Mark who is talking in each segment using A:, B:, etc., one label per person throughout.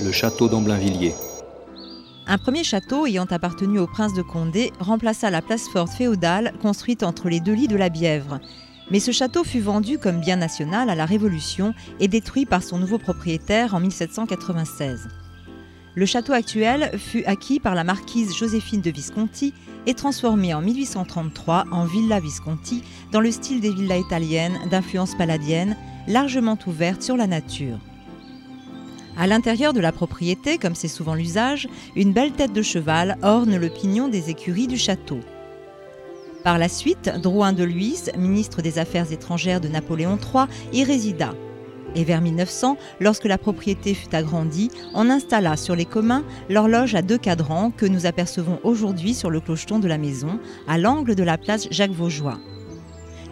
A: le château d'Amblainvilliers.
B: Un premier château ayant appartenu au prince de Condé remplaça la place forte féodale construite entre les deux lits de la Bièvre. Mais ce château fut vendu comme bien national à la Révolution et détruit par son nouveau propriétaire en 1796. Le château actuel fut acquis par la marquise Joséphine de Visconti et transformé en 1833 en Villa Visconti dans le style des villas italiennes d'influence palladienne, largement ouverte sur la nature. À l'intérieur de la propriété, comme c'est souvent l'usage, une belle tête de cheval orne le pignon des écuries du château. Par la suite, Drouin de Lhuys, ministre des Affaires étrangères de Napoléon III, y résida. Et vers 1900, lorsque la propriété fut agrandie, on installa sur les communs l'horloge à deux cadrans que nous apercevons aujourd'hui sur le clocheton de la maison, à l'angle de la place Jacques Vaugeois.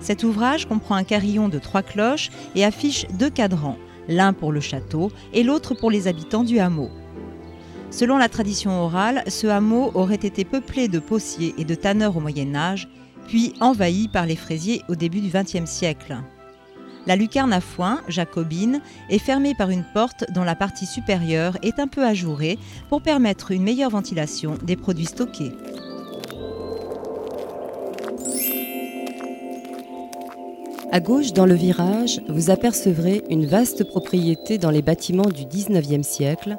B: Cet ouvrage comprend un carillon de trois cloches et affiche deux cadrans, l'un pour le château et l'autre pour les habitants du hameau. Selon la tradition orale, ce hameau aurait été peuplé de possiers et de tanneurs au Moyen Âge, puis envahi par les fraisiers au début du XXe siècle. La lucarne à foin, jacobine, est fermée par une porte dont la partie supérieure est un peu ajourée pour permettre une meilleure ventilation des produits stockés.
C: À gauche, dans le virage, vous apercevrez une vaste propriété dans les bâtiments du 19e siècle.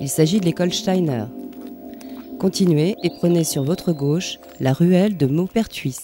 C: Il s'agit de l'école Steiner. Continuez et prenez sur votre gauche la ruelle de Maupertuis.